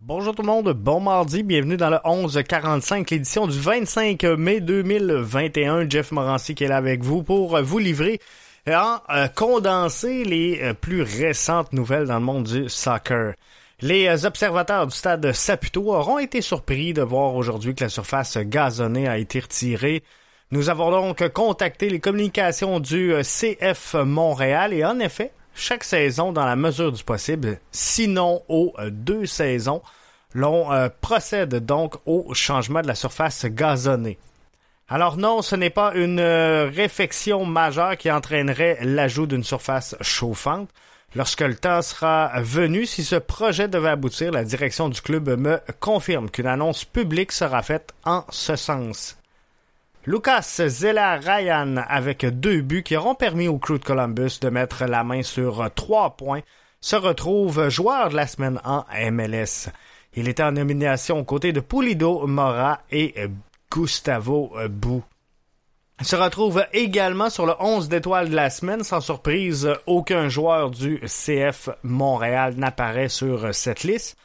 Bonjour tout le monde, bon mardi, bienvenue dans le 1145, l'édition du 25 mai 2021. Jeff Morancy qui est là avec vous pour vous livrer en euh, condenser les euh, plus récentes nouvelles dans le monde du soccer. Les euh, observateurs du stade Saputo auront été surpris de voir aujourd'hui que la surface gazonnée a été retirée. Nous avons donc contacté les communications du CF Montréal et en effet, chaque saison dans la mesure du possible, sinon aux deux saisons, l'on procède donc au changement de la surface gazonnée. Alors non, ce n'est pas une euh, réfection majeure qui entraînerait l'ajout d'une surface chauffante. Lorsque le temps sera venu, si ce projet devait aboutir, la direction du club me confirme qu'une annonce publique sera faite en ce sens. Lucas Zella Ryan avec deux buts qui auront permis au crew de Columbus de mettre la main sur trois points se retrouve joueur de la semaine en MLS. Il était en nomination aux côtés de Pulido Mora et Gustavo Bou. Se retrouve également sur le 11 d'étoiles de la semaine. Sans surprise, aucun joueur du CF Montréal n'apparaît sur cette liste.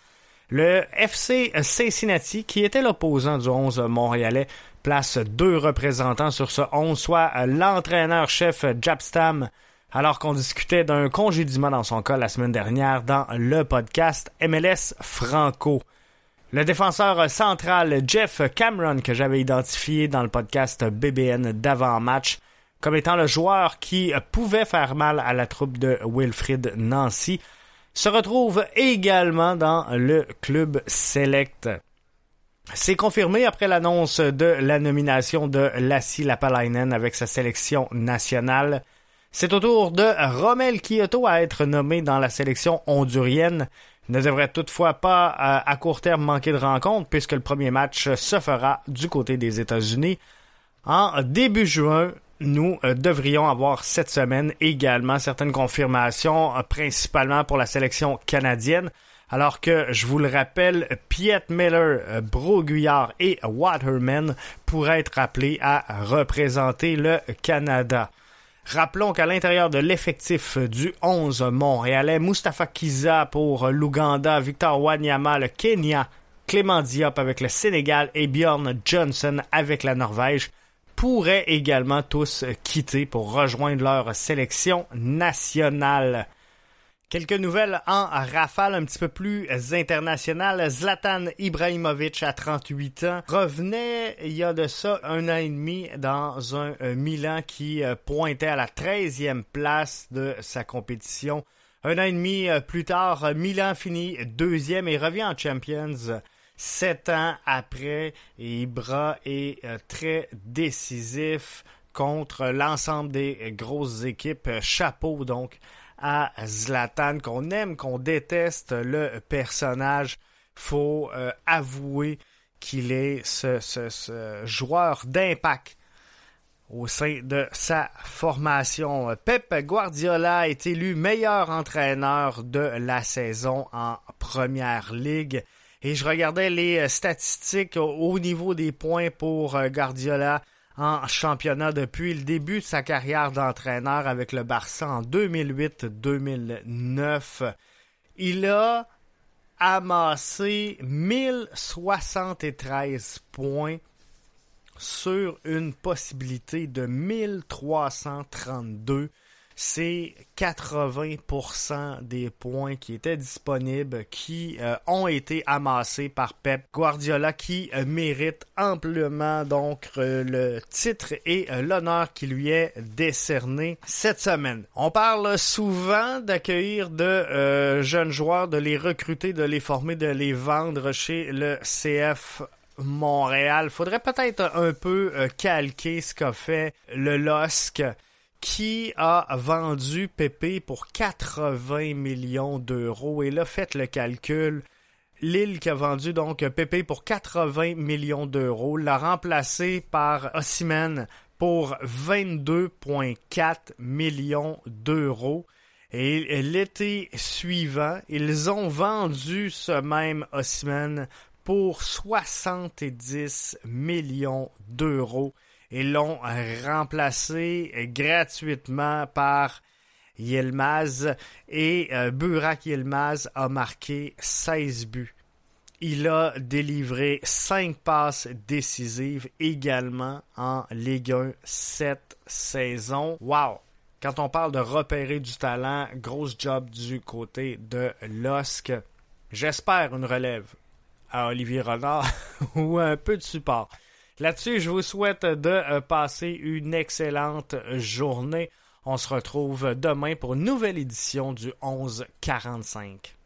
Le FC Cincinnati, qui était l'opposant du 11 montréalais, place deux représentants sur ce 11, soit l'entraîneur-chef Japstam, alors qu'on discutait d'un congédiement dans son cas la semaine dernière dans le podcast MLS Franco. Le défenseur central Jeff Cameron, que j'avais identifié dans le podcast BBN d'avant-match, comme étant le joueur qui pouvait faire mal à la troupe de Wilfrid Nancy, se retrouve également dans le club Select. C'est confirmé après l'annonce de la nomination de Lassie Lapalainen avec sa sélection nationale. C'est au tour de Romel Kyoto à être nommé dans la sélection hondurienne ne devrait toutefois pas euh, à court terme manquer de rencontre puisque le premier match se fera du côté des États-Unis. En début juin, nous euh, devrions avoir cette semaine également certaines confirmations, euh, principalement pour la sélection canadienne. Alors que, je vous le rappelle, Piet Miller, Broguillard et Waterman pourraient être appelés à représenter le Canada. Rappelons qu'à l'intérieur de l'effectif du 11 montréalais, Mustafa Kiza pour l'Ouganda, Victor Wanyama le Kenya, Clément Diop avec le Sénégal et Bjorn Johnson avec la Norvège pourraient également tous quitter pour rejoindre leur sélection nationale. Quelques nouvelles en rafale un petit peu plus internationales. Zlatan Ibrahimovic, à 38 ans, revenait il y a de ça un an et demi dans un euh, Milan qui euh, pointait à la 13e place de sa compétition. Un an et demi euh, plus tard, Milan finit deuxième et revient en Champions. Sept ans après, Ibra est très décisif contre l'ensemble des grosses équipes. Chapeau donc à Zlatan, qu'on aime, qu'on déteste le personnage, faut euh, avouer qu'il est ce, joueur d'impact au sein de sa formation. Pep Guardiola est élu meilleur entraîneur de la saison en Première Ligue. Et je regardais les statistiques au niveau des points pour euh, Guardiola en championnat depuis le début de sa carrière d'entraîneur avec le Barça en 2008-2009. Il a amassé 1073 points sur une possibilité de 1332 c'est 80% des points qui étaient disponibles qui euh, ont été amassés par Pep Guardiola qui euh, mérite amplement donc euh, le titre et l'honneur qui lui est décerné cette semaine. On parle souvent d'accueillir de jeunes joueurs, de les recruter, de les former, de les vendre chez le CF Montréal. Faudrait peut-être un peu calquer ce qu'a fait le LOSC qui a vendu Pépé pour 80 millions d'euros. Et là, faites le calcul. Lille qui a vendu donc Pépé pour 80 millions d'euros l'a remplacé par Osimhen pour 22,4 millions d'euros. Et l'été suivant, ils ont vendu ce même Osimhen pour 70 millions d'euros et l'ont remplacé gratuitement par Yilmaz et euh, Burak Yilmaz a marqué 16 buts Il a délivré 5 passes décisives également en Ligue 1 cette saison. Wow! Quand on parle de repérer du talent, grosse job du côté de LOSC. J'espère une relève à Olivier Renard ou un peu de support. Là-dessus, je vous souhaite de euh, passer une excellente journée. On se retrouve demain pour une nouvelle édition du 1145.